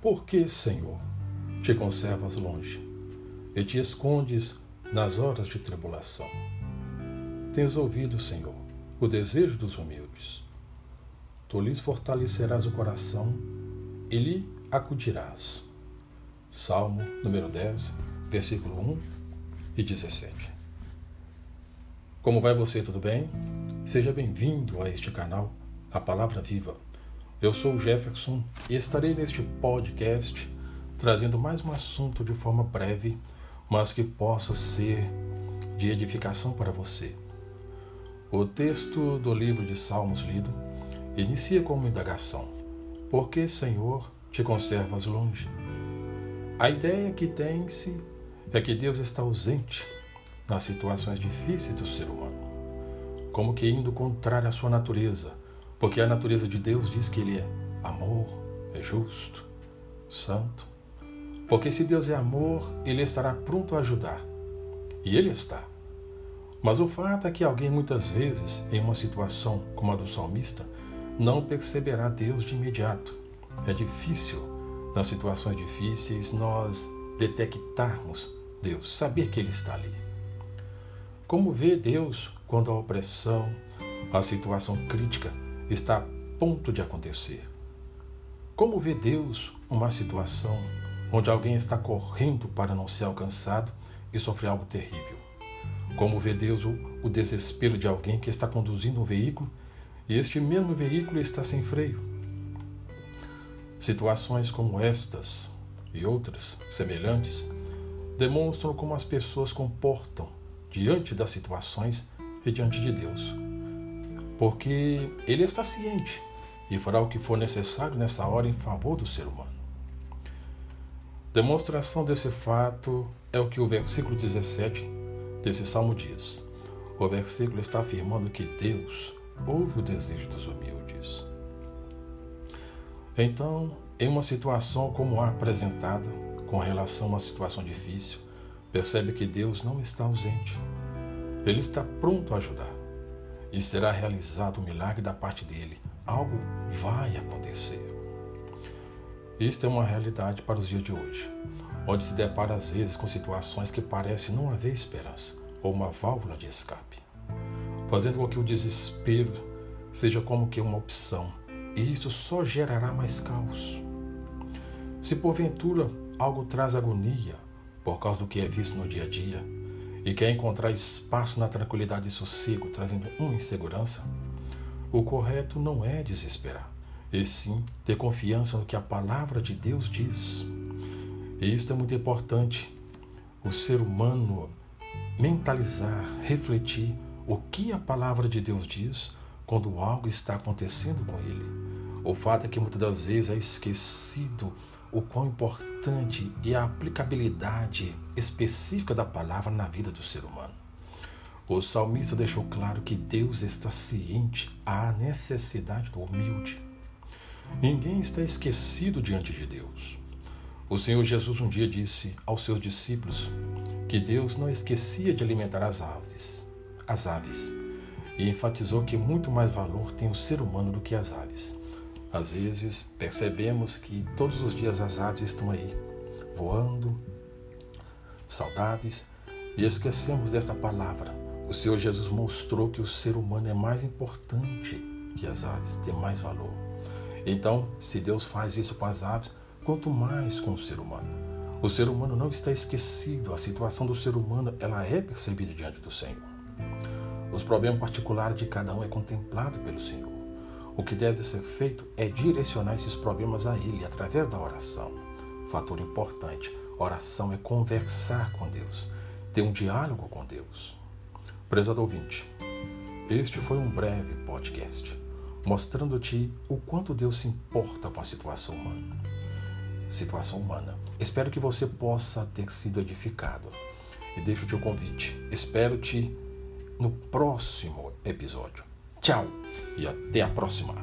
Por que, Senhor, te conservas longe e te escondes nas horas de tribulação? Tens ouvido, Senhor, o desejo dos humildes. Tu lhes fortalecerás o coração e lhe acudirás. Salmo número 10, versículo 1 e 17. Como vai você, tudo bem? Seja bem-vindo a este canal, A Palavra Viva. Eu sou o Jefferson e estarei neste podcast trazendo mais um assunto de forma breve, mas que possa ser de edificação para você. O texto do livro de Salmos lido inicia com uma indagação: Por que, Senhor, te conservas longe? A ideia que tem-se é que Deus está ausente nas situações difíceis do ser humano, como que indo contrário à sua natureza, porque a natureza de Deus diz que Ele é amor, é justo, santo. Porque se Deus é amor, Ele estará pronto a ajudar. E Ele está. Mas o fato é que alguém muitas vezes, em uma situação como a do salmista, não perceberá Deus de imediato. É difícil, nas situações difíceis, nós detectarmos Deus, saber que Ele está ali. Como vê Deus quando a opressão, a situação crítica está a ponto de acontecer? Como vê Deus uma situação onde alguém está correndo para não ser alcançado e sofrer algo terrível? Como vê Deus o, o desespero de alguém que está conduzindo um veículo e este mesmo veículo está sem freio? Situações como estas e outras semelhantes demonstram como as pessoas comportam diante das situações e diante de Deus. Porque Ele está ciente e fará o que for necessário nessa hora em favor do ser humano. Demonstração desse fato é o que o versículo 17 desse salmo diz. O versículo está afirmando que Deus ouve o desejo dos humildes. Então, em uma situação como a apresentada, com relação a uma situação difícil, percebe que Deus não está ausente. Ele está pronto a ajudar. E será realizado um milagre da parte dele. Algo vai acontecer. Isto é uma realidade para os dias de hoje, onde se depara às vezes com situações que parecem não haver esperança ou uma válvula de escape, fazendo com que o desespero seja como que uma opção, e isso só gerará mais caos. Se porventura algo traz agonia por causa do que é visto no dia a dia e quer encontrar espaço na tranquilidade e sossego, trazendo uma insegurança, o correto não é desesperar, e sim ter confiança no que a palavra de Deus diz. E isso é muito importante. O ser humano mentalizar, refletir o que a palavra de Deus diz quando algo está acontecendo com ele. O fato é que muitas das vezes é esquecido o quão importante é a aplicabilidade específica da palavra na vida do ser humano. O salmista deixou claro que Deus está ciente à necessidade do humilde. Ninguém está esquecido diante de Deus. O Senhor Jesus um dia disse aos seus discípulos que Deus não esquecia de alimentar as aves, as aves, e enfatizou que muito mais valor tem o ser humano do que as aves. Às vezes percebemos que todos os dias as aves estão aí, voando, saudáveis, e esquecemos desta palavra. O Senhor Jesus mostrou que o ser humano é mais importante que as aves, tem mais valor. Então, se Deus faz isso com as aves, quanto mais com o ser humano. O ser humano não está esquecido, a situação do ser humano ela é percebida diante do Senhor. Os problemas particulares de cada um é contemplado pelo Senhor. O que deve ser feito é direcionar esses problemas a Ele através da oração. Fator importante: oração é conversar com Deus, ter um diálogo com Deus. Prezado ouvinte, este foi um breve podcast mostrando-te o quanto Deus se importa com a situação humana. Situação humana. Espero que você possa ter sido edificado. E deixo-te o convite. Espero-te no próximo episódio. Tchau e até a próxima.